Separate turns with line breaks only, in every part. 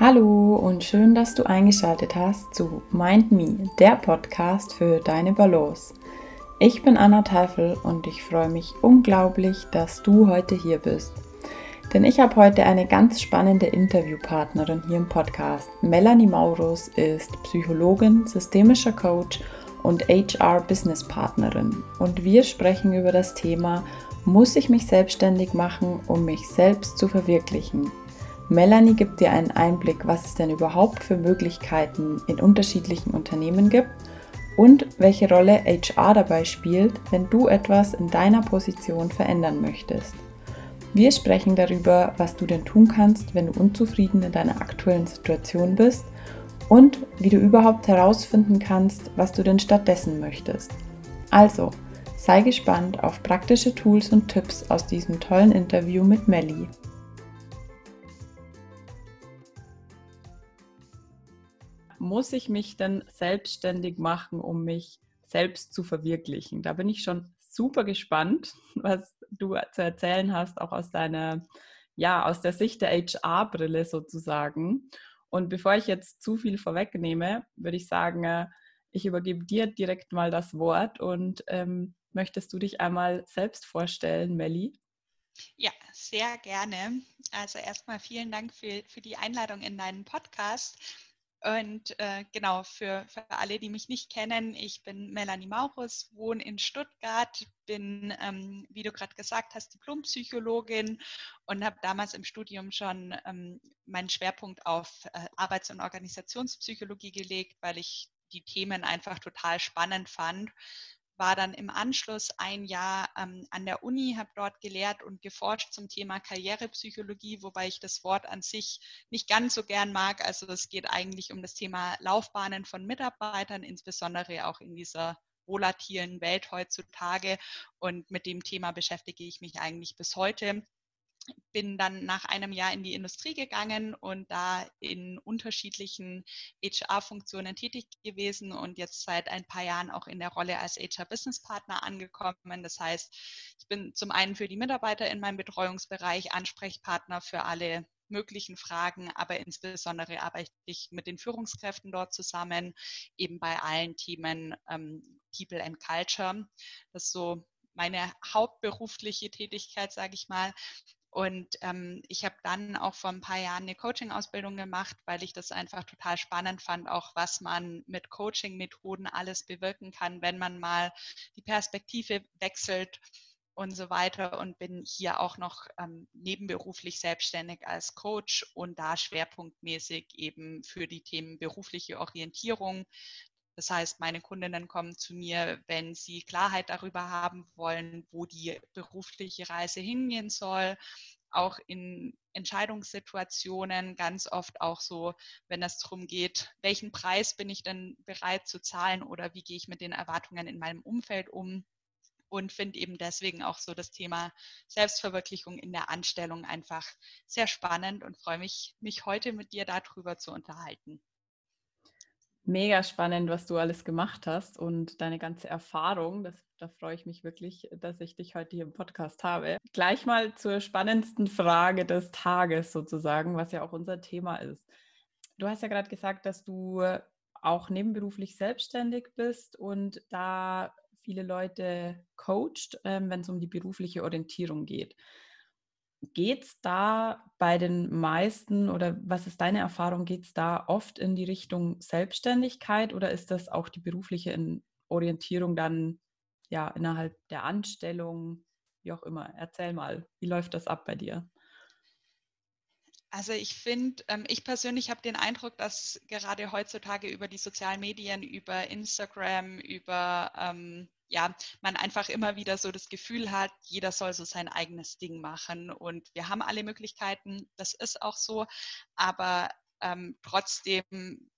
Hallo und schön, dass du eingeschaltet hast zu Mind Me, der Podcast für deine Balance. Ich bin Anna Teufel und ich freue mich unglaublich, dass du heute hier bist. Denn ich habe heute eine ganz spannende Interviewpartnerin hier im Podcast. Melanie Maurus ist Psychologin, systemischer Coach und HR-Business-Partnerin. Und wir sprechen über das Thema, muss ich mich selbstständig machen, um mich selbst zu verwirklichen? Melanie gibt dir einen Einblick, was es denn überhaupt für Möglichkeiten in unterschiedlichen Unternehmen gibt und welche Rolle HR dabei spielt, wenn du etwas in deiner Position verändern möchtest. Wir sprechen darüber, was du denn tun kannst, wenn du unzufrieden in deiner aktuellen Situation bist und wie du überhaupt herausfinden kannst, was du denn stattdessen möchtest. Also, sei gespannt auf praktische Tools und Tipps aus diesem tollen Interview mit Melly. Muss ich mich denn selbstständig machen, um mich selbst zu verwirklichen? Da bin ich schon super gespannt, was du zu erzählen hast, auch aus deiner, ja, aus der Sicht der HR-Brille sozusagen. Und bevor ich jetzt zu viel vorwegnehme, würde ich sagen, äh, ich übergebe dir direkt mal das Wort und ähm, möchtest du dich einmal selbst vorstellen, Melli?
Ja, sehr gerne. Also erstmal vielen Dank für, für die Einladung in deinen Podcast. Und äh, genau, für, für alle, die mich nicht kennen, ich bin Melanie Maurus, wohne in Stuttgart, bin, ähm, wie du gerade gesagt hast, Diplompsychologin und habe damals im Studium schon ähm, meinen Schwerpunkt auf äh, Arbeits- und Organisationspsychologie gelegt, weil ich die Themen einfach total spannend fand war dann im Anschluss ein Jahr ähm, an der Uni, habe dort gelehrt und geforscht zum Thema Karrierepsychologie, wobei ich das Wort an sich nicht ganz so gern mag. Also es geht eigentlich um das Thema Laufbahnen von Mitarbeitern, insbesondere auch in dieser volatilen Welt heutzutage. Und mit dem Thema beschäftige ich mich eigentlich bis heute bin dann nach einem Jahr in die Industrie gegangen und da in unterschiedlichen HR-Funktionen tätig gewesen und jetzt seit ein paar Jahren auch in der Rolle als HR-Business-Partner angekommen. Das heißt, ich bin zum einen für die Mitarbeiter in meinem Betreuungsbereich Ansprechpartner für alle möglichen Fragen, aber insbesondere arbeite ich mit den Führungskräften dort zusammen, eben bei allen Themen ähm, People and Culture. Das ist so meine hauptberufliche Tätigkeit, sage ich mal. Und ähm, ich habe dann auch vor ein paar Jahren eine Coaching-Ausbildung gemacht, weil ich das einfach total spannend fand, auch was man mit Coaching-Methoden alles bewirken kann, wenn man mal die Perspektive wechselt und so weiter. Und bin hier auch noch ähm, nebenberuflich selbstständig als Coach und da schwerpunktmäßig eben für die Themen berufliche Orientierung, das heißt, meine Kundinnen kommen zu mir, wenn sie Klarheit darüber haben wollen, wo die berufliche Reise hingehen soll, auch in Entscheidungssituationen ganz oft auch so, wenn es darum geht, welchen Preis bin ich denn bereit zu zahlen oder wie gehe ich mit den Erwartungen in meinem Umfeld um? Und finde eben deswegen auch so das Thema Selbstverwirklichung in der Anstellung einfach sehr spannend und freue mich, mich heute mit dir darüber zu unterhalten
mega spannend, was du alles gemacht hast und deine ganze Erfahrung. Das, da freue ich mich wirklich, dass ich dich heute hier im Podcast habe. Gleich mal zur spannendsten Frage des Tages sozusagen, was ja auch unser Thema ist. Du hast ja gerade gesagt, dass du auch nebenberuflich selbstständig bist und da viele Leute coacht, ähm, wenn es um die berufliche Orientierung geht. Geht es da bei den meisten oder was ist deine Erfahrung, geht es da oft in die Richtung Selbstständigkeit oder ist das auch die berufliche Orientierung dann ja innerhalb der Anstellung, wie auch immer? Erzähl mal, wie läuft das ab bei dir?
Also ich finde, ähm, ich persönlich habe den Eindruck, dass gerade heutzutage über die sozialen Medien, über Instagram, über ähm, ja, man einfach immer wieder so das Gefühl hat, jeder soll so sein eigenes Ding machen. Und wir haben alle Möglichkeiten, das ist auch so, aber ähm, trotzdem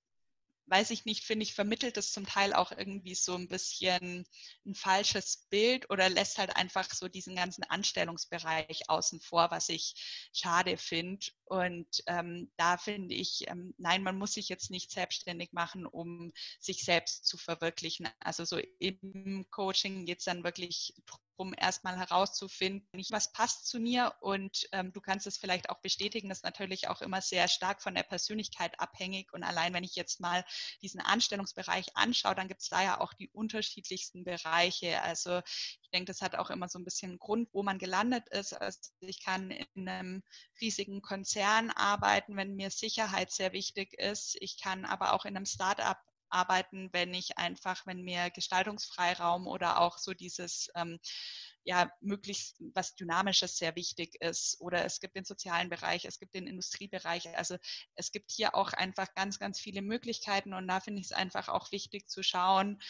weiß ich nicht, finde ich, vermittelt es zum Teil auch irgendwie so ein bisschen ein falsches Bild oder lässt halt einfach so diesen ganzen Anstellungsbereich außen vor, was ich schade finde. Und ähm, da finde ich, ähm, nein, man muss sich jetzt nicht selbstständig machen, um sich selbst zu verwirklichen. Also so im Coaching geht es dann wirklich um erstmal herauszufinden, was passt zu mir. Und ähm, du kannst es vielleicht auch bestätigen, das ist natürlich auch immer sehr stark von der Persönlichkeit abhängig. Und allein wenn ich jetzt mal diesen Anstellungsbereich anschaue, dann gibt es da ja auch die unterschiedlichsten Bereiche. Also ich denke, das hat auch immer so ein bisschen einen Grund, wo man gelandet ist. Also ich kann in einem riesigen Konzern arbeiten, wenn mir Sicherheit sehr wichtig ist. Ich kann aber auch in einem Startup arbeiten, wenn ich einfach, wenn mir Gestaltungsfreiraum oder auch so dieses ähm, ja, möglichst was Dynamisches sehr wichtig ist. Oder es gibt den sozialen Bereich, es gibt den Industriebereich. Also es gibt hier auch einfach ganz, ganz viele Möglichkeiten und da finde ich es einfach auch wichtig zu schauen,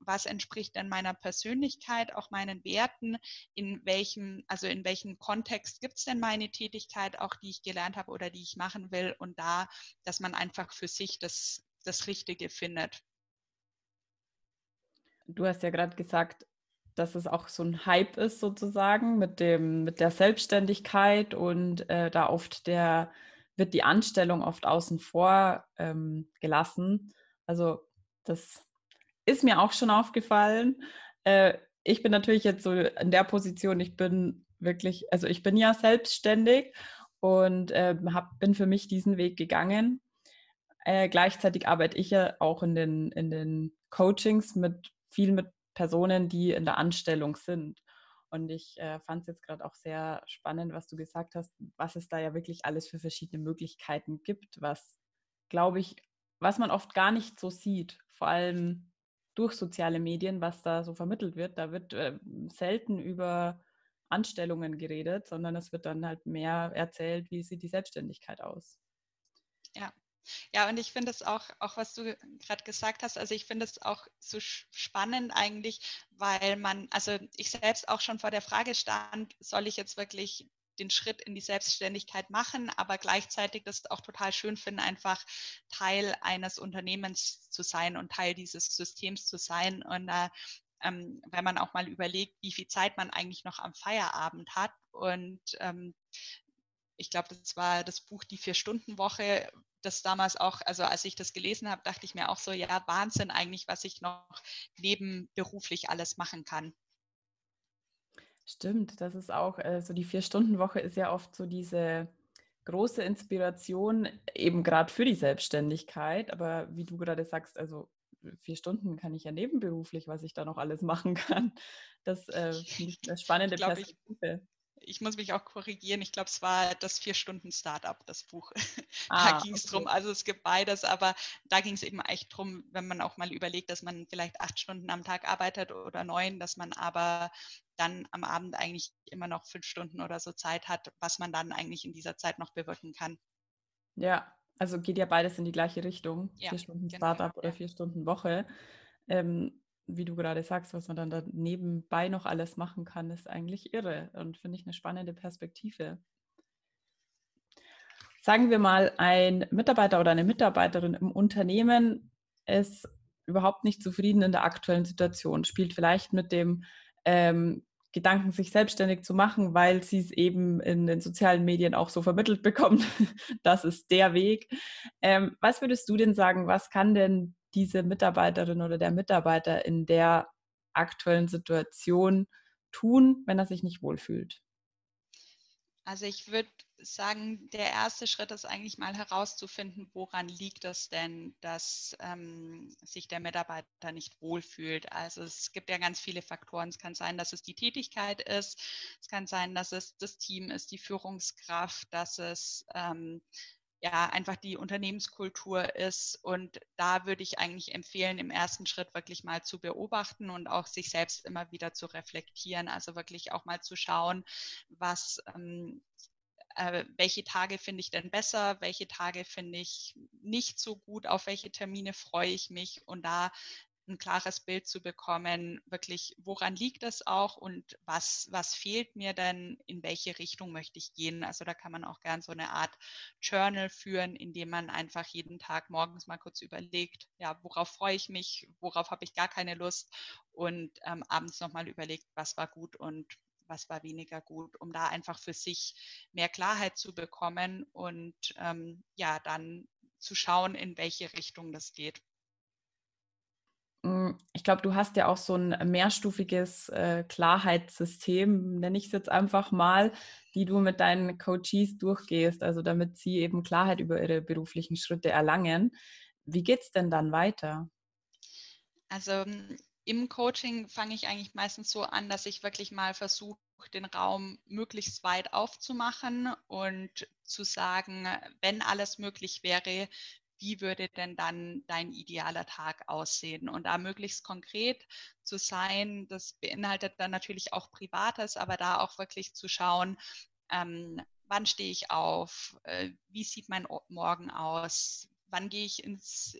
was entspricht denn meiner Persönlichkeit, auch meinen Werten, in welchem, also in welchem Kontext gibt es denn meine Tätigkeit, auch die ich gelernt habe oder die ich machen will und da, dass man einfach für sich das das Richtige findet.
Du hast ja gerade gesagt, dass es auch so ein Hype ist sozusagen mit dem mit der Selbstständigkeit und äh, da oft der wird die Anstellung oft außen vor ähm, gelassen. Also das ist mir auch schon aufgefallen. Äh, ich bin natürlich jetzt so in der Position, ich bin wirklich, also ich bin ja selbstständig und äh, hab, bin für mich diesen Weg gegangen äh, gleichzeitig arbeite ich ja auch in den, in den Coachings mit viel mit Personen, die in der Anstellung sind. Und ich äh, fand es jetzt gerade auch sehr spannend, was du gesagt hast, was es da ja wirklich alles für verschiedene Möglichkeiten gibt, was, glaube ich, was man oft gar nicht so sieht, vor allem durch soziale Medien, was da so vermittelt wird. Da wird äh, selten über Anstellungen geredet, sondern es wird dann halt mehr erzählt, wie sieht die Selbstständigkeit aus.
Ja, ja, und ich finde es auch, auch was du gerade gesagt hast, also ich finde es auch so spannend eigentlich, weil man, also ich selbst auch schon vor der Frage stand, soll ich jetzt wirklich den Schritt in die Selbstständigkeit machen, aber gleichzeitig das auch total schön finden, einfach Teil eines Unternehmens zu sein und Teil dieses Systems zu sein. Und äh, ähm, wenn man auch mal überlegt, wie viel Zeit man eigentlich noch am Feierabend hat und ähm, ich glaube, das war das Buch Die Vier-Stunden-Woche, das damals auch, also als ich das gelesen habe, dachte ich mir auch so, ja, Wahnsinn eigentlich, was ich noch nebenberuflich alles machen kann.
Stimmt, das ist auch, äh, so die Vier-Stunden-Woche ist ja oft so diese große Inspiration, eben gerade für die Selbstständigkeit. Aber wie du gerade sagst, also vier Stunden kann ich ja nebenberuflich, was ich da noch alles machen kann. Das äh, finde ich eine spannende Perspektive
ich muss mich auch korrigieren, ich glaube, es war das Vier-Stunden-Startup, das Buch. Ah, da ging es okay. drum. Also es gibt beides, aber da ging es eben echt drum, wenn man auch mal überlegt, dass man vielleicht acht Stunden am Tag arbeitet oder neun, dass man aber dann am Abend eigentlich immer noch fünf Stunden oder so Zeit hat, was man dann eigentlich in dieser Zeit noch bewirken kann.
Ja, also geht ja beides in die gleiche Richtung. Ja, vier Stunden genau, Startup oder ja. vier Stunden Woche. Ähm, wie du gerade sagst, was man dann da nebenbei noch alles machen kann, ist eigentlich irre und finde ich eine spannende Perspektive. Sagen wir mal, ein Mitarbeiter oder eine Mitarbeiterin im Unternehmen ist überhaupt nicht zufrieden in der aktuellen Situation, spielt vielleicht mit dem ähm, Gedanken, sich selbstständig zu machen, weil sie es eben in den sozialen Medien auch so vermittelt bekommt. das ist der Weg. Ähm, was würdest du denn sagen, was kann denn diese Mitarbeiterin oder der Mitarbeiter in der aktuellen Situation tun, wenn er sich nicht wohlfühlt?
Also ich würde sagen, der erste Schritt ist eigentlich mal herauszufinden, woran liegt es denn, dass ähm, sich der Mitarbeiter nicht wohlfühlt. Also es gibt ja ganz viele Faktoren. Es kann sein, dass es die Tätigkeit ist. Es kann sein, dass es das Team ist, die Führungskraft, dass es ähm, ja einfach die Unternehmenskultur ist. Und da würde ich eigentlich empfehlen, im ersten Schritt wirklich mal zu beobachten und auch sich selbst immer wieder zu reflektieren. Also wirklich auch mal zu schauen, was ähm, äh, welche Tage finde ich denn besser, welche Tage finde ich nicht so gut, auf welche Termine freue ich mich und da ein klares Bild zu bekommen, wirklich, woran liegt es auch und was, was fehlt mir denn, in welche Richtung möchte ich gehen. Also da kann man auch gern so eine Art Journal führen, in dem man einfach jeden Tag morgens mal kurz überlegt, ja, worauf freue ich mich, worauf habe ich gar keine Lust und ähm, abends nochmal überlegt, was war gut und was war weniger gut, um da einfach für sich mehr Klarheit zu bekommen und ähm, ja, dann zu schauen, in welche Richtung das geht.
Ich glaube, du hast ja auch so ein mehrstufiges äh, Klarheitssystem, nenne ich es jetzt einfach mal, die du mit deinen Coaches durchgehst, also damit sie eben Klarheit über ihre beruflichen Schritte erlangen. Wie geht es denn dann weiter?
Also im Coaching fange ich eigentlich meistens so an, dass ich wirklich mal versuche, den Raum möglichst weit aufzumachen und zu sagen, wenn alles möglich wäre, wie würde denn dann dein idealer Tag aussehen? Und da möglichst konkret zu sein, das beinhaltet dann natürlich auch Privates, aber da auch wirklich zu schauen, ähm, wann stehe ich auf, äh, wie sieht mein Morgen aus, wann gehe ich ins,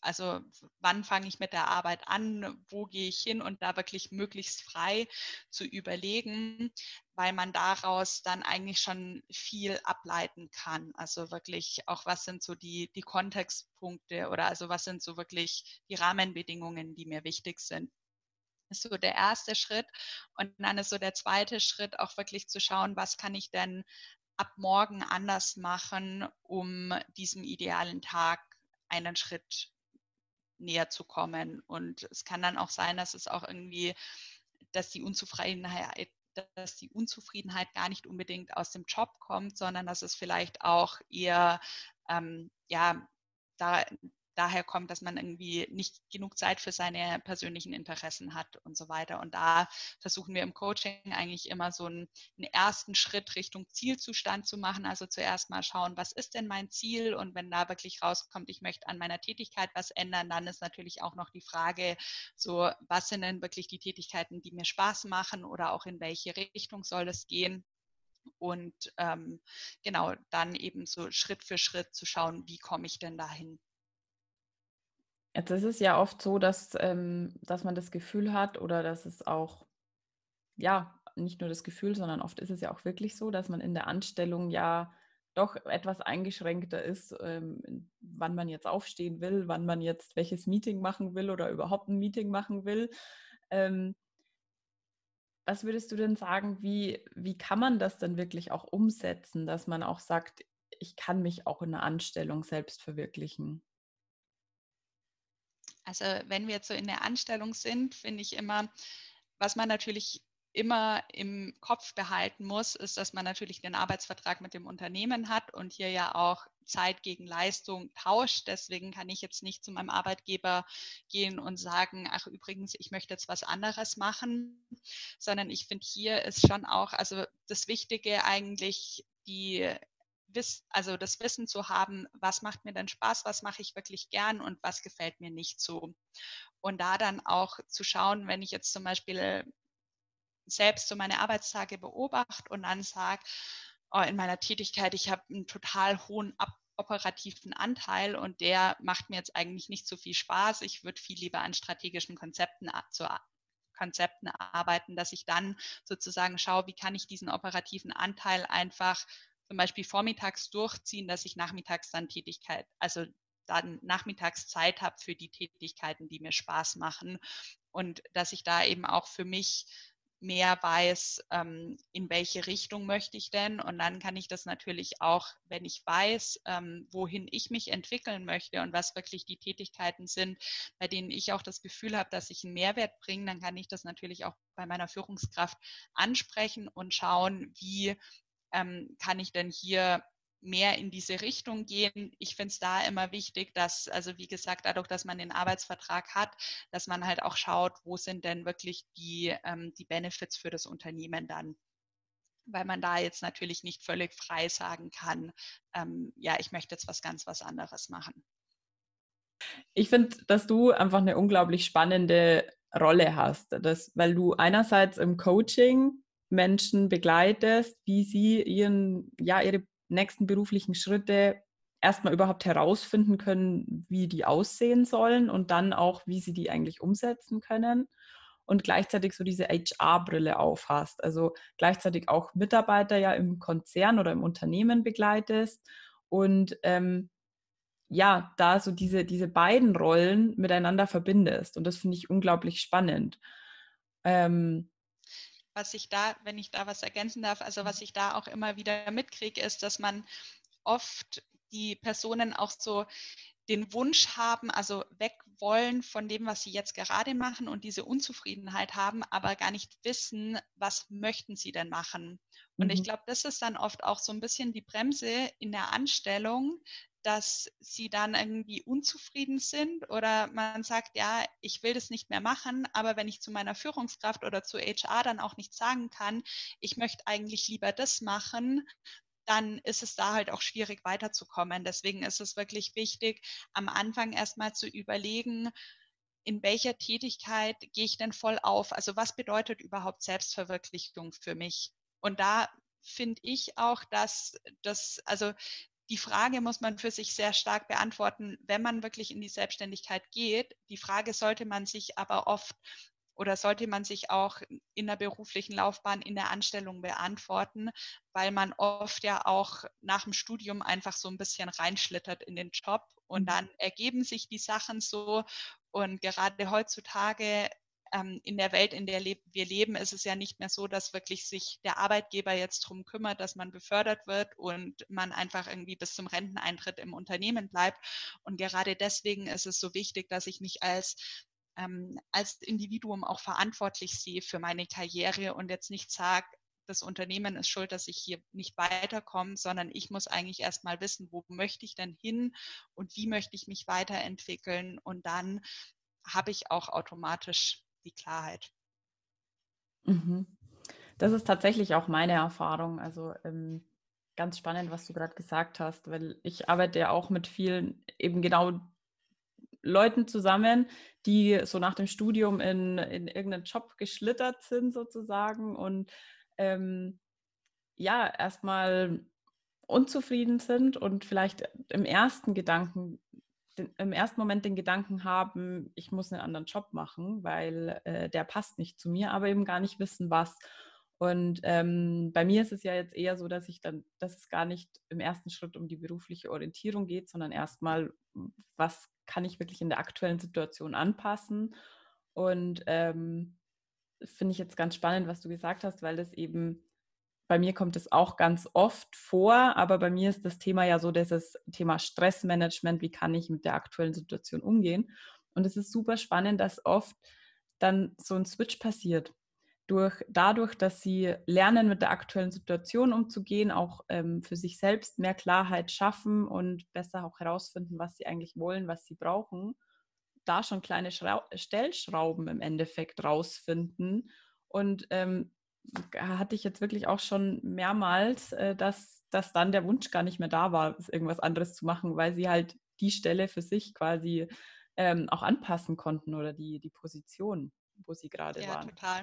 also wann fange ich mit der Arbeit an, wo gehe ich hin und da wirklich möglichst frei zu überlegen, weil man daraus dann eigentlich schon viel ableiten kann. Also wirklich auch, was sind so die, die Kontextpunkte oder also was sind so wirklich die Rahmenbedingungen, die mir wichtig sind ist so der erste Schritt. Und dann ist so der zweite Schritt auch wirklich zu schauen, was kann ich denn ab morgen anders machen, um diesem idealen Tag einen Schritt näher zu kommen. Und es kann dann auch sein, dass es auch irgendwie, dass die Unzufriedenheit dass die Unzufriedenheit gar nicht unbedingt aus dem Job kommt, sondern dass es vielleicht auch eher ähm, ja, da, daher kommt, dass man irgendwie nicht genug Zeit für seine persönlichen Interessen hat und so weiter. Und da versuchen wir im Coaching eigentlich immer so einen, einen, ersten Schritt Richtung Zielzustand zu machen. Also zuerst mal schauen, was ist denn mein Ziel? Und wenn da wirklich rauskommt, ich möchte an meiner Tätigkeit was ändern, dann ist natürlich auch noch die Frage, so was sind denn wirklich die Tätigkeiten, die mir Spaß machen oder auch in welche Richtung soll es gehen? Und ähm, genau, dann eben so Schritt für Schritt zu schauen, wie komme ich denn dahin?
Jetzt ist es ja oft so, dass, ähm, dass man das Gefühl hat oder dass es auch, ja, nicht nur das Gefühl, sondern oft ist es ja auch wirklich so, dass man in der Anstellung ja doch etwas eingeschränkter ist, ähm, wann man jetzt aufstehen will, wann man jetzt welches Meeting machen will oder überhaupt ein Meeting machen will. Ähm, was würdest du denn sagen, wie, wie kann man das dann wirklich auch umsetzen, dass man auch sagt, ich kann mich auch in der Anstellung selbst verwirklichen?
Also wenn wir jetzt so in der Anstellung sind, finde ich immer, was man natürlich immer im Kopf behalten muss, ist, dass man natürlich den Arbeitsvertrag mit dem Unternehmen hat und hier ja auch Zeit gegen Leistung tauscht. Deswegen kann ich jetzt nicht zu meinem Arbeitgeber gehen und sagen, ach übrigens, ich möchte jetzt was anderes machen, sondern ich finde, hier ist schon auch, also das Wichtige eigentlich, die also das Wissen zu haben, was macht mir denn Spaß, was mache ich wirklich gern und was gefällt mir nicht so. Und da dann auch zu schauen, wenn ich jetzt zum Beispiel selbst so meine Arbeitstage beobachte und dann sage, oh, in meiner Tätigkeit, ich habe einen total hohen Ab operativen Anteil und der macht mir jetzt eigentlich nicht so viel Spaß. Ich würde viel lieber an strategischen Konzepten zu Konzepten arbeiten, dass ich dann sozusagen schaue, wie kann ich diesen operativen Anteil einfach zum Beispiel vormittags durchziehen, dass ich nachmittags dann Tätigkeit, also dann nachmittags Zeit habe für die Tätigkeiten, die mir Spaß machen und dass ich da eben auch für mich mehr weiß, ähm, in welche Richtung möchte ich denn. Und dann kann ich das natürlich auch, wenn ich weiß, ähm, wohin ich mich entwickeln möchte und was wirklich die Tätigkeiten sind, bei denen ich auch das Gefühl habe, dass ich einen Mehrwert bringe, dann kann ich das natürlich auch bei meiner Führungskraft ansprechen und schauen, wie ähm, kann ich denn hier mehr in diese Richtung gehen. Ich finde es da immer wichtig, dass, also wie gesagt, dadurch, dass man den Arbeitsvertrag hat, dass man halt auch schaut, wo sind denn wirklich die, ähm, die Benefits für das Unternehmen dann. Weil man da jetzt natürlich nicht völlig frei sagen kann, ähm, ja, ich möchte jetzt was ganz was anderes machen.
Ich finde, dass du einfach eine unglaublich spannende Rolle hast, das, weil du einerseits im Coaching Menschen begleitest, wie sie ihren, ja, ihre nächsten beruflichen Schritte erstmal überhaupt herausfinden können, wie die aussehen sollen und dann auch, wie sie die eigentlich umsetzen können und gleichzeitig so diese HR-Brille aufhast. Also gleichzeitig auch Mitarbeiter ja im Konzern oder im Unternehmen begleitest und ähm, ja, da so diese, diese beiden Rollen miteinander verbindest. Und das finde ich unglaublich spannend. Ähm,
was ich da, wenn ich da was ergänzen darf, also was ich da auch immer wieder mitkriege, ist, dass man oft die Personen auch so den Wunsch haben, also weg wollen von dem, was sie jetzt gerade machen und diese Unzufriedenheit haben, aber gar nicht wissen, was möchten sie denn machen. Und mhm. ich glaube, das ist dann oft auch so ein bisschen die Bremse in der Anstellung, dass sie dann irgendwie unzufrieden sind oder man sagt, ja, ich will das nicht mehr machen, aber wenn ich zu meiner Führungskraft oder zu HR dann auch nicht sagen kann, ich möchte eigentlich lieber das machen, dann ist es da halt auch schwierig weiterzukommen. Deswegen ist es wirklich wichtig, am Anfang erstmal zu überlegen, in welcher Tätigkeit gehe ich denn voll auf? Also was bedeutet überhaupt Selbstverwirklichung für mich? Und da finde ich auch, dass das, also die Frage muss man für sich sehr stark beantworten, wenn man wirklich in die Selbstständigkeit geht. Die Frage sollte man sich aber oft oder sollte man sich auch in der beruflichen Laufbahn, in der Anstellung beantworten, weil man oft ja auch nach dem Studium einfach so ein bisschen reinschlittert in den Job und mhm. dann ergeben sich die Sachen so. Und gerade heutzutage ähm, in der Welt, in der wir leben, ist es ja nicht mehr so, dass wirklich sich der Arbeitgeber jetzt darum kümmert, dass man befördert wird und man einfach irgendwie bis zum Renteneintritt im Unternehmen bleibt. Und gerade deswegen ist es so wichtig, dass ich mich als ähm, als Individuum auch verantwortlich sehe für meine Karriere und jetzt nicht sage, das Unternehmen ist schuld, dass ich hier nicht weiterkomme, sondern ich muss eigentlich erstmal wissen, wo möchte ich denn hin und wie möchte ich mich weiterentwickeln und dann habe ich auch automatisch die Klarheit.
Mhm. Das ist tatsächlich auch meine Erfahrung. Also ähm, ganz spannend, was du gerade gesagt hast, weil ich arbeite ja auch mit vielen eben genau Leuten zusammen, die so nach dem Studium in, in irgendeinen Job geschlittert sind sozusagen und ähm, ja, erstmal unzufrieden sind und vielleicht im ersten Gedanken, den, im ersten Moment den Gedanken haben, ich muss einen anderen Job machen, weil äh, der passt nicht zu mir, aber eben gar nicht wissen, was. Und ähm, bei mir ist es ja jetzt eher so, dass ich dann, dass es gar nicht im ersten Schritt um die berufliche Orientierung geht, sondern erstmal, was kann ich wirklich in der aktuellen Situation anpassen. Und ähm, finde ich jetzt ganz spannend, was du gesagt hast, weil das eben, bei mir kommt es auch ganz oft vor, aber bei mir ist das Thema ja so, dieses Thema Stressmanagement, wie kann ich mit der aktuellen Situation umgehen. Und es ist super spannend, dass oft dann so ein Switch passiert durch, dadurch, dass sie lernen, mit der aktuellen Situation umzugehen, auch ähm, für sich selbst mehr Klarheit schaffen und besser auch herausfinden, was sie eigentlich wollen, was sie brauchen, da schon kleine Schrau Stellschrauben im Endeffekt rausfinden. Und ähm, hatte ich jetzt wirklich auch schon mehrmals, äh, dass, dass dann der Wunsch gar nicht mehr da war, irgendwas anderes zu machen, weil sie halt die Stelle für sich quasi ähm, auch anpassen konnten oder die, die Position, wo sie gerade ja, waren.
Ja, total.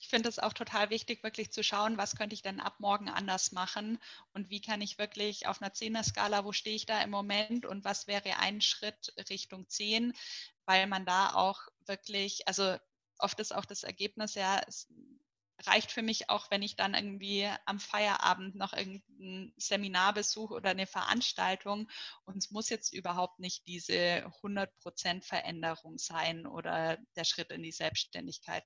Ich finde es auch total wichtig, wirklich zu schauen, was könnte ich denn ab morgen anders machen und wie kann ich wirklich auf einer Zehner-Skala, wo stehe ich da im Moment und was wäre ein Schritt Richtung 10, weil man da auch wirklich, also oft ist auch das Ergebnis ja, reicht für mich auch, wenn ich dann irgendwie am Feierabend noch irgendein Seminar besuche oder eine Veranstaltung und es muss jetzt überhaupt nicht diese 100% Veränderung sein oder der Schritt in die Selbstständigkeit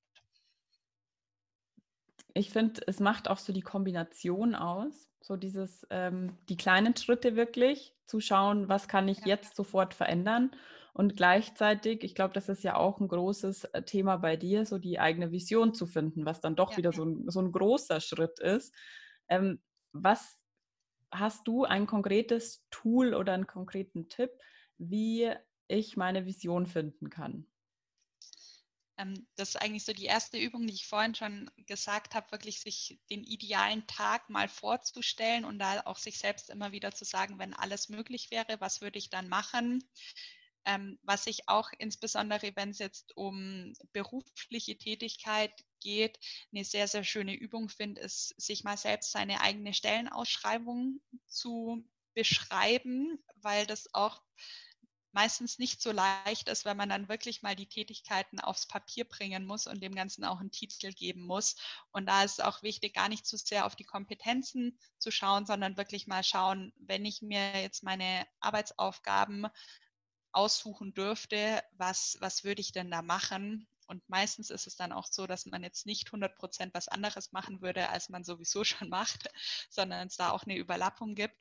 ich finde, es macht auch so die Kombination aus, so dieses, ähm, die kleinen Schritte wirklich zu schauen, was kann ich ja. jetzt sofort verändern und gleichzeitig, ich glaube, das ist ja auch ein großes äh, Thema bei dir, so die eigene Vision zu finden, was dann doch ja. wieder so ein, so ein großer Schritt ist. Ähm, was hast du ein konkretes Tool oder einen konkreten Tipp, wie ich meine Vision finden kann?
Ähm, das ist eigentlich so die erste Übung, die ich vorhin schon gesagt habe, wirklich sich den idealen Tag mal vorzustellen und da auch sich selbst immer wieder zu sagen, wenn alles möglich wäre, was würde ich dann machen? Ähm, was ich auch insbesondere, wenn es jetzt um berufliche Tätigkeit geht, eine sehr, sehr schöne Übung finde, ist, sich mal selbst seine eigene Stellenausschreibung zu beschreiben, weil das auch meistens nicht so leicht ist, wenn man dann wirklich mal die Tätigkeiten aufs Papier bringen muss und dem Ganzen auch einen Titel geben muss. Und da ist es auch wichtig, gar nicht zu sehr auf die Kompetenzen zu schauen, sondern wirklich mal schauen, wenn ich mir jetzt meine Arbeitsaufgaben aussuchen dürfte, was, was würde ich denn da machen? Und meistens ist es dann auch so, dass man jetzt nicht 100 Prozent was anderes machen würde, als man sowieso schon macht, sondern es da auch eine Überlappung gibt.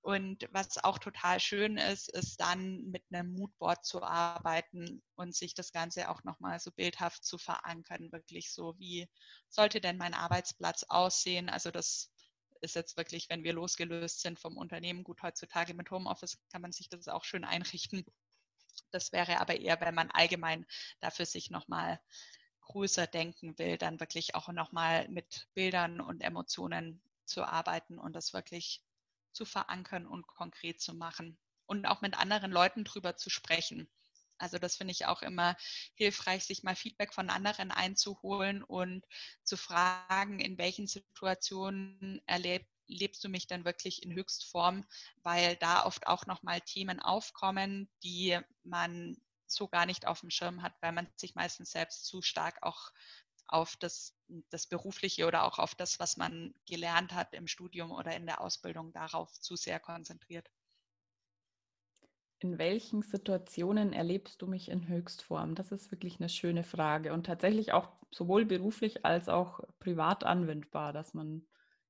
Und was auch total schön ist, ist dann mit einem Moodboard zu arbeiten und sich das Ganze auch nochmal so bildhaft zu verankern. Wirklich so, wie sollte denn mein Arbeitsplatz aussehen? Also das ist jetzt wirklich, wenn wir losgelöst sind vom Unternehmen, gut, heutzutage mit Homeoffice kann man sich das auch schön einrichten. Das wäre aber eher, wenn man allgemein dafür sich nochmal größer denken will, dann wirklich auch nochmal mit Bildern und Emotionen zu arbeiten und das wirklich zu verankern und konkret zu machen und auch mit anderen Leuten drüber zu sprechen. Also das finde ich auch immer hilfreich, sich mal Feedback von anderen einzuholen und zu fragen, in welchen Situationen erlebt, lebst du mich dann wirklich in Höchstform, weil da oft auch nochmal Themen aufkommen, die man so gar nicht auf dem Schirm hat, weil man sich meistens selbst zu stark auch auf das, das Berufliche oder auch auf das, was man gelernt hat im Studium oder in der Ausbildung, darauf zu sehr konzentriert.
In welchen Situationen erlebst du mich in Höchstform? Das ist wirklich eine schöne Frage und tatsächlich auch sowohl beruflich als auch privat anwendbar, dass man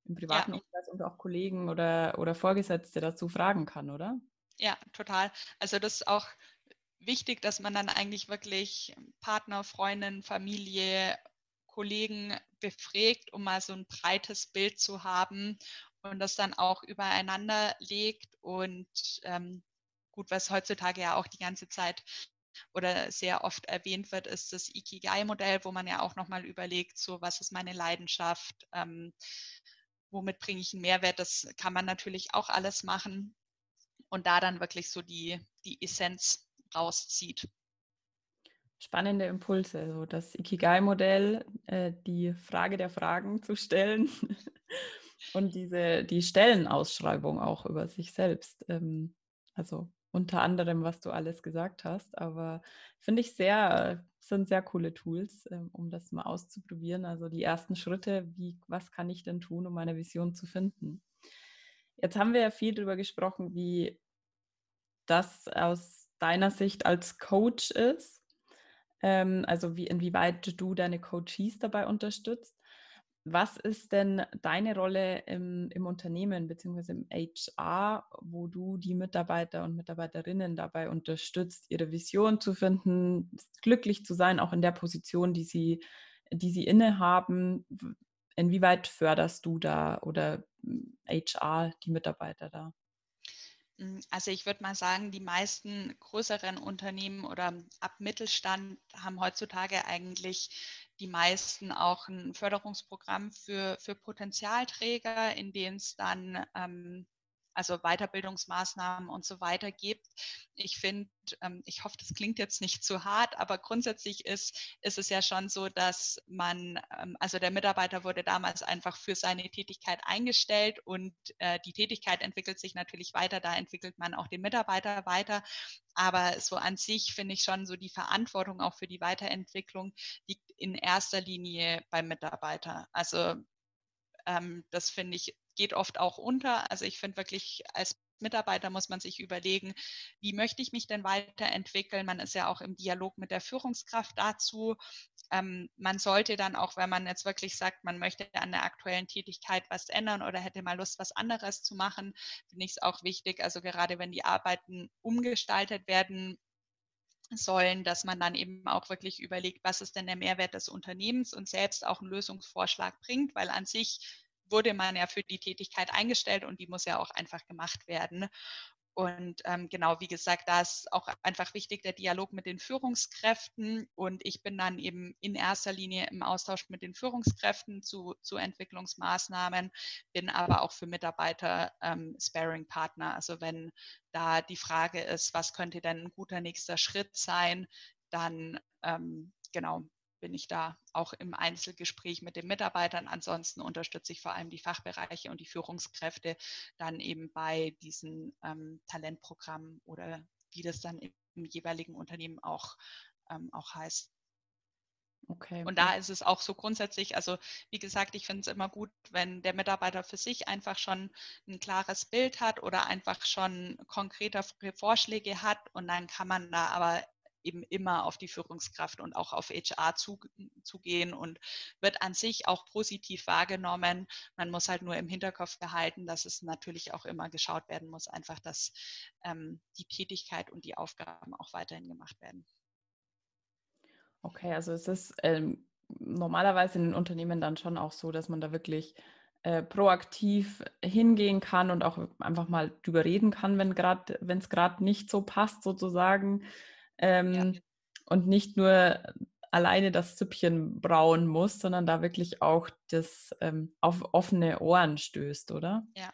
im privaten ja. Umkreis und auch Kollegen oder, oder Vorgesetzte dazu fragen kann, oder?
Ja, total. Also das ist auch wichtig, dass man dann eigentlich wirklich Partner, Freundin, Familie, Kollegen befragt, um mal so ein breites Bild zu haben und das dann auch übereinander legt und ähm, gut, was heutzutage ja auch die ganze Zeit oder sehr oft erwähnt wird, ist das Ikigai-Modell, wo man ja auch nochmal überlegt, so was ist meine Leidenschaft, ähm, womit bringe ich einen Mehrwert, das kann man natürlich auch alles machen und da dann wirklich so die, die Essenz rauszieht.
Spannende Impulse, so das Ikigai-Modell, äh, die Frage der Fragen zu stellen und diese, die Stellenausschreibung auch über sich selbst. Ähm, also unter anderem, was du alles gesagt hast. Aber finde ich sehr, sind sehr coole Tools, ähm, um das mal auszuprobieren. Also die ersten Schritte, wie, was kann ich denn tun, um meine Vision zu finden? Jetzt haben wir ja viel darüber gesprochen, wie das aus deiner Sicht als Coach ist. Ähm, also wie, inwieweit du deine Coaches dabei unterstützt. Was ist denn deine Rolle im, im Unternehmen bzw. im HR, wo du die Mitarbeiter und Mitarbeiterinnen dabei unterstützt, ihre Vision zu finden, glücklich zu sein, auch in der Position, die sie, die sie innehaben? Inwieweit förderst du da oder HR hm, die Mitarbeiter da?
Hm, also ich würde mal sagen, die meisten größeren Unternehmen oder ab Mittelstand haben heutzutage eigentlich die meisten auch ein Förderungsprogramm für, für Potenzialträger, in dem es dann ähm, also Weiterbildungsmaßnahmen und so weiter gibt. Ich finde, ähm, ich hoffe, das klingt jetzt nicht zu hart, aber grundsätzlich ist, ist es ja schon so, dass man, ähm, also der Mitarbeiter wurde damals einfach für seine Tätigkeit eingestellt und äh, die Tätigkeit entwickelt sich natürlich weiter, da entwickelt man auch den Mitarbeiter weiter. Aber so an sich finde ich schon so die Verantwortung auch für die Weiterentwicklung liegt in erster Linie beim Mitarbeiter. Also ähm, das finde ich geht oft auch unter. Also ich finde wirklich als Mitarbeiter muss man sich überlegen, wie möchte ich mich denn weiterentwickeln? Man ist ja auch im Dialog mit der Führungskraft dazu. Ähm, man sollte dann auch, wenn man jetzt wirklich sagt, man möchte an der aktuellen Tätigkeit was ändern oder hätte mal Lust, was anderes zu machen, finde ich es auch wichtig, also gerade wenn die Arbeiten umgestaltet werden, sollen, dass man dann eben auch wirklich überlegt, was ist denn der Mehrwert des Unternehmens und selbst auch einen Lösungsvorschlag bringt, weil an sich wurde man ja für die Tätigkeit eingestellt und die muss ja auch einfach gemacht werden. Und ähm, genau, wie gesagt, da ist auch einfach wichtig der Dialog mit den Führungskräften. Und ich bin dann eben in erster Linie im Austausch mit den Führungskräften zu, zu Entwicklungsmaßnahmen, bin aber auch für Mitarbeiter ähm, Sparing-Partner. Also wenn da die Frage ist, was könnte denn ein guter nächster Schritt sein, dann ähm, genau bin ich da auch im Einzelgespräch mit den Mitarbeitern. Ansonsten unterstütze ich vor allem die Fachbereiche und die Führungskräfte dann eben bei diesen ähm, Talentprogrammen oder wie das dann im, im jeweiligen Unternehmen auch, ähm, auch heißt. Okay. Und da ist es auch so grundsätzlich, also wie gesagt, ich finde es immer gut, wenn der Mitarbeiter für sich einfach schon ein klares Bild hat oder einfach schon konkreter Vorschläge hat und dann kann man da aber eben immer auf die Führungskraft und auch auf HR zu, zugehen und wird an sich auch positiv wahrgenommen. Man muss halt nur im Hinterkopf behalten, dass es natürlich auch immer geschaut werden muss, einfach, dass ähm, die Tätigkeit und die Aufgaben auch weiterhin gemacht werden.
Okay, also es ist ähm, normalerweise in den Unternehmen dann schon auch so, dass man da wirklich äh, proaktiv hingehen kann und auch einfach mal drüber reden kann, wenn es gerade nicht so passt, sozusagen. Ähm, ja. Und nicht nur alleine das Süppchen brauen muss, sondern da wirklich auch das ähm, auf offene Ohren stößt, oder?
Ja.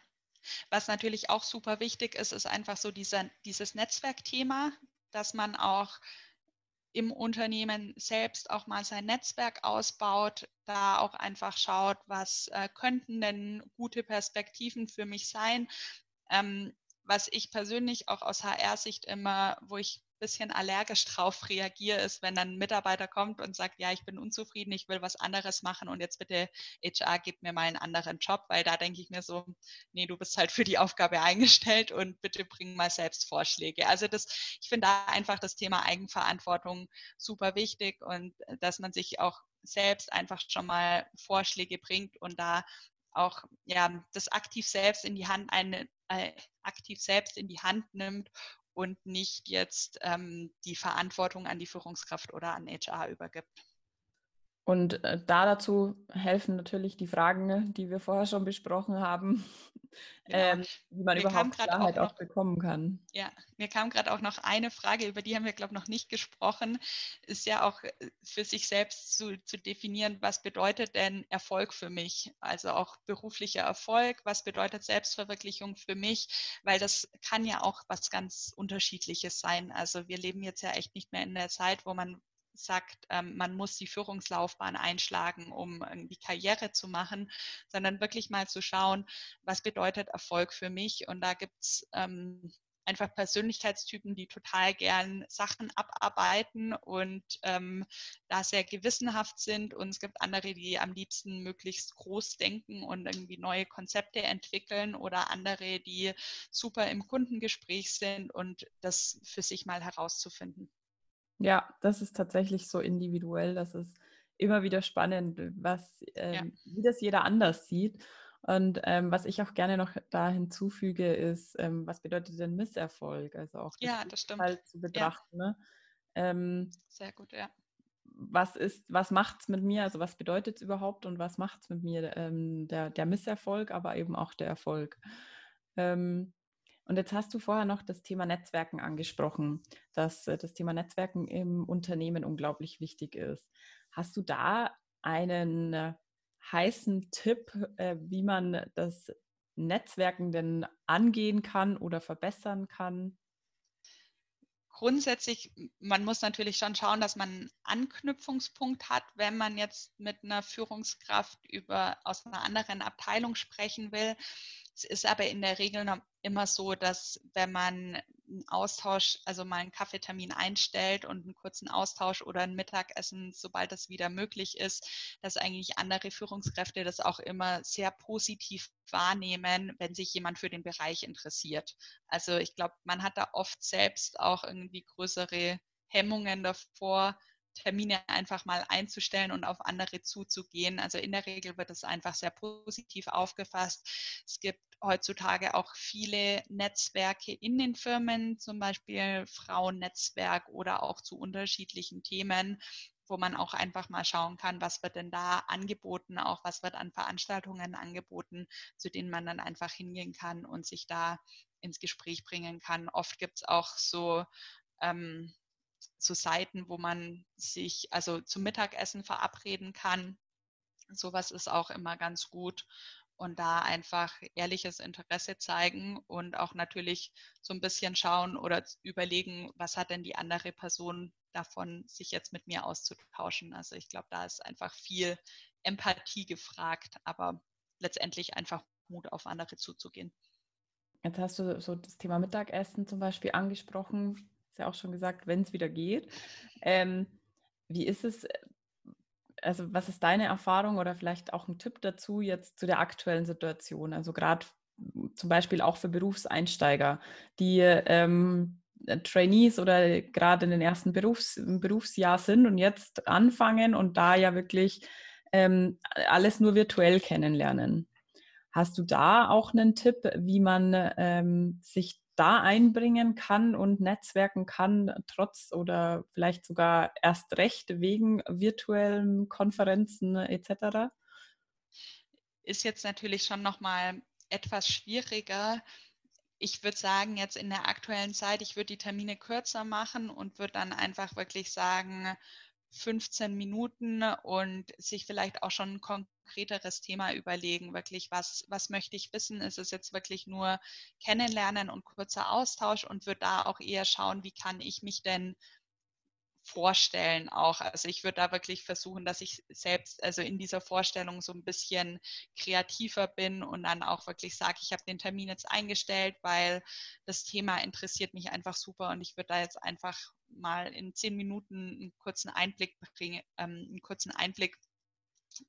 Was natürlich auch super wichtig ist, ist einfach so dieser, dieses Netzwerkthema, dass man auch im Unternehmen selbst auch mal sein Netzwerk ausbaut, da auch einfach schaut, was äh, könnten denn gute Perspektiven für mich sein. Ähm, was ich persönlich auch aus HR-Sicht immer, wo ich bisschen allergisch drauf reagiere, ist, wenn dann ein Mitarbeiter kommt und sagt, ja, ich bin unzufrieden, ich will was anderes machen und jetzt bitte HR, gib mir mal einen anderen Job, weil da denke ich mir so, nee, du bist halt für die Aufgabe eingestellt und bitte bring mal selbst Vorschläge. Also das, ich finde da einfach das Thema Eigenverantwortung super wichtig und äh, dass man sich auch selbst einfach schon mal Vorschläge bringt und da auch ja, das aktiv selbst in die Hand eine, äh, aktiv selbst in die Hand nimmt und nicht jetzt ähm, die Verantwortung an die Führungskraft oder an HR übergibt.
Und äh, da dazu helfen natürlich die Fragen, ne, die wir vorher schon besprochen haben, genau. ähm, wie man mir überhaupt Klarheit auch, noch, auch, bekommen kann.
Ja, mir kam gerade auch noch eine Frage, über die haben wir, glaube ich, noch nicht gesprochen, ist ja auch äh, für sich selbst zu, zu definieren, was bedeutet denn Erfolg für mich? Also auch beruflicher Erfolg, was bedeutet Selbstverwirklichung für mich? Weil das kann ja auch was ganz Unterschiedliches sein. Also wir leben jetzt ja echt nicht mehr in der Zeit, wo man sagt, ähm, man muss die Führungslaufbahn einschlagen, um irgendwie Karriere zu machen, sondern wirklich mal zu schauen, was bedeutet Erfolg für mich. Und da gibt es ähm, einfach Persönlichkeitstypen, die total gern Sachen abarbeiten und ähm, da sehr gewissenhaft sind. Und es gibt andere, die am liebsten möglichst groß denken und irgendwie neue Konzepte entwickeln oder andere, die super im Kundengespräch sind und das für sich mal herauszufinden.
Ja, das ist tatsächlich so individuell. Das ist immer wieder spannend, was, ähm, ja. wie das jeder anders sieht. Und ähm, was ich auch gerne noch da hinzufüge, ist, ähm, was bedeutet denn Misserfolg? Also auch
das, ja, das stimmt.
halt zu betrachten. Ja. Ne? Ähm,
Sehr gut, ja.
Was ist, was macht es mit mir? Also was bedeutet es überhaupt und was macht es mit mir? Ähm, der, der Misserfolg, aber eben auch der Erfolg. Ähm, und jetzt hast du vorher noch das Thema Netzwerken angesprochen, dass äh, das Thema Netzwerken im Unternehmen unglaublich wichtig ist. Hast du da einen äh, heißen Tipp, äh, wie man das Netzwerken denn angehen kann oder verbessern kann?
Grundsätzlich, man muss natürlich schon schauen, dass man einen Anknüpfungspunkt hat, wenn man jetzt mit einer Führungskraft über aus einer anderen Abteilung sprechen will. Es ist aber in der Regel immer so, dass wenn man einen Austausch, also mal einen Kaffeetermin einstellt und einen kurzen Austausch oder ein Mittagessen, sobald das wieder möglich ist, dass eigentlich andere Führungskräfte das auch immer sehr positiv wahrnehmen, wenn sich jemand für den Bereich interessiert. Also ich glaube, man hat da oft selbst auch irgendwie größere Hemmungen davor, Termine einfach mal einzustellen und auf andere zuzugehen. Also in der Regel wird es einfach sehr positiv aufgefasst. Es gibt heutzutage auch viele Netzwerke in den Firmen, zum Beispiel Frauennetzwerk oder auch zu unterschiedlichen Themen wo man auch einfach mal schauen kann, was wird denn da angeboten, auch was wird an Veranstaltungen angeboten, zu denen man dann einfach hingehen kann und sich da ins Gespräch bringen kann. Oft gibt es auch so ähm, so Seiten, wo man sich also zum Mittagessen verabreden kann. Sowas ist auch immer ganz gut. Und da einfach ehrliches Interesse zeigen und auch natürlich so ein bisschen schauen oder überlegen, was hat denn die andere Person davon, sich jetzt mit mir auszutauschen. Also ich glaube, da ist einfach viel Empathie gefragt, aber letztendlich einfach Mut auf andere zuzugehen.
Jetzt hast du so das Thema Mittagessen zum Beispiel angesprochen hast ja auch schon gesagt, wenn es wieder geht. Ähm, wie ist es, also was ist deine Erfahrung oder vielleicht auch ein Tipp dazu jetzt zu der aktuellen Situation? Also gerade zum Beispiel auch für Berufseinsteiger, die ähm, äh, Trainees oder gerade in den ersten Berufs Berufsjahr sind und jetzt anfangen und da ja wirklich ähm, alles nur virtuell kennenlernen. Hast du da auch einen Tipp, wie man ähm, sich da einbringen kann und netzwerken kann, trotz oder vielleicht sogar erst recht wegen virtuellen Konferenzen etc.?
Ist jetzt natürlich schon nochmal etwas schwieriger. Ich würde sagen, jetzt in der aktuellen Zeit, ich würde die Termine kürzer machen und würde dann einfach wirklich sagen, 15 Minuten und sich vielleicht auch schon ein konkreteres Thema überlegen, wirklich, was, was möchte ich wissen? Ist es jetzt wirklich nur kennenlernen und kurzer Austausch und würde da auch eher schauen, wie kann ich mich denn vorstellen auch. Also ich würde da wirklich versuchen, dass ich selbst also in dieser Vorstellung so ein bisschen kreativer bin und dann auch wirklich sage, ich habe den Termin jetzt eingestellt, weil das Thema interessiert mich einfach super und ich würde da jetzt einfach mal in zehn Minuten einen kurzen Einblick bringen, ähm, einen kurzen Einblick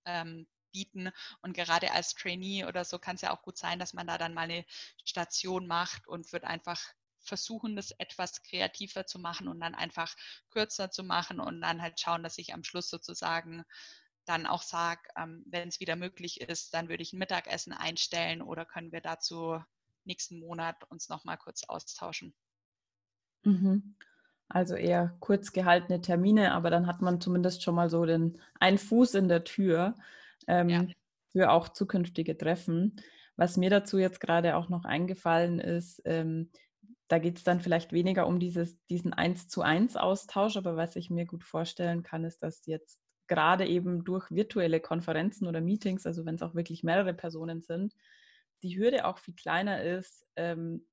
ähm, bieten. Und gerade als Trainee oder so kann es ja auch gut sein, dass man da dann mal eine Station macht und wird einfach versuchen, das etwas kreativer zu machen und dann einfach kürzer zu machen und dann halt schauen, dass ich am Schluss sozusagen dann auch sage, ähm, wenn es wieder möglich ist, dann würde ich ein Mittagessen einstellen oder können wir dazu nächsten Monat uns nochmal kurz austauschen.
Mhm. Also eher kurz gehaltene Termine, aber dann hat man zumindest schon mal so den einen Fuß in der Tür ähm, ja. für auch zukünftige Treffen. Was mir dazu jetzt gerade auch noch eingefallen ist, ähm, da geht es dann vielleicht weniger um dieses, diesen Eins zu eins Austausch, aber was ich mir gut vorstellen kann, ist, dass jetzt gerade eben durch virtuelle Konferenzen oder Meetings, also wenn es auch wirklich mehrere Personen sind, die Hürde auch viel kleiner ist, ähm,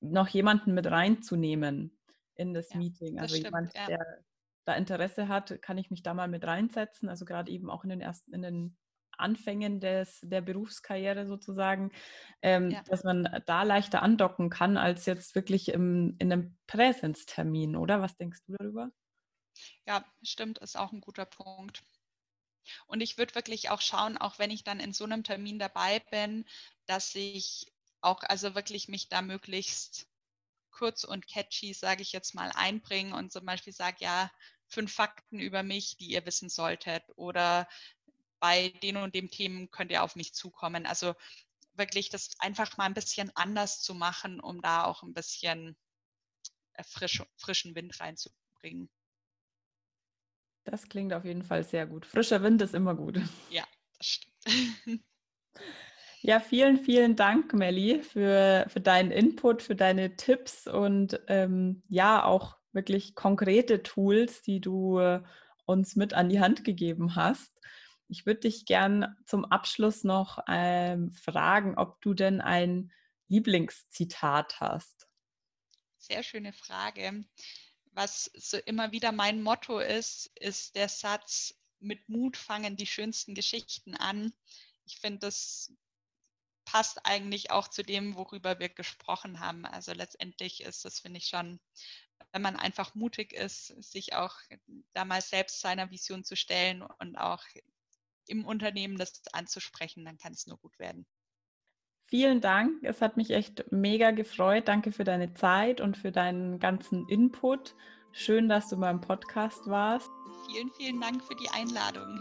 noch jemanden mit reinzunehmen in das ja, Meeting. Also das jemand, ja. der da Interesse hat, kann ich mich da mal mit reinsetzen. Also gerade eben auch in den ersten, in den Anfängen des, der Berufskarriere sozusagen, ähm, ja. dass man da leichter andocken kann als jetzt wirklich im, in einem Präsenztermin, oder? Was denkst du darüber?
Ja, stimmt, ist auch ein guter Punkt. Und ich würde wirklich auch schauen, auch wenn ich dann in so einem Termin dabei bin, dass ich auch also wirklich mich da möglichst kurz und catchy, sage ich jetzt mal, einbringe und zum Beispiel sage, ja, fünf Fakten über mich, die ihr wissen solltet oder bei den und dem Themen könnt ihr auf mich zukommen. Also wirklich das einfach mal ein bisschen anders zu machen, um da auch ein bisschen frisch, frischen Wind reinzubringen.
Das klingt auf jeden Fall sehr gut. Frischer Wind ist immer gut.
Ja, das stimmt.
Ja, vielen, vielen Dank, Melli, für, für deinen Input, für deine Tipps und ähm, ja, auch wirklich konkrete Tools, die du äh, uns mit an die Hand gegeben hast. Ich würde dich gern zum Abschluss noch ähm, fragen, ob du denn ein Lieblingszitat hast.
Sehr schöne Frage. Was so immer wieder mein Motto ist, ist der Satz, mit Mut fangen die schönsten Geschichten an. Ich finde, das passt eigentlich auch zu dem, worüber wir gesprochen haben. Also letztendlich ist das, finde ich, schon, wenn man einfach mutig ist, sich auch damals selbst seiner Vision zu stellen und auch im Unternehmen das anzusprechen, dann kann es nur gut werden.
Vielen Dank. Es hat mich echt mega gefreut. Danke für deine Zeit und für deinen ganzen Input. Schön, dass du beim Podcast warst.
Vielen, vielen Dank für die Einladung.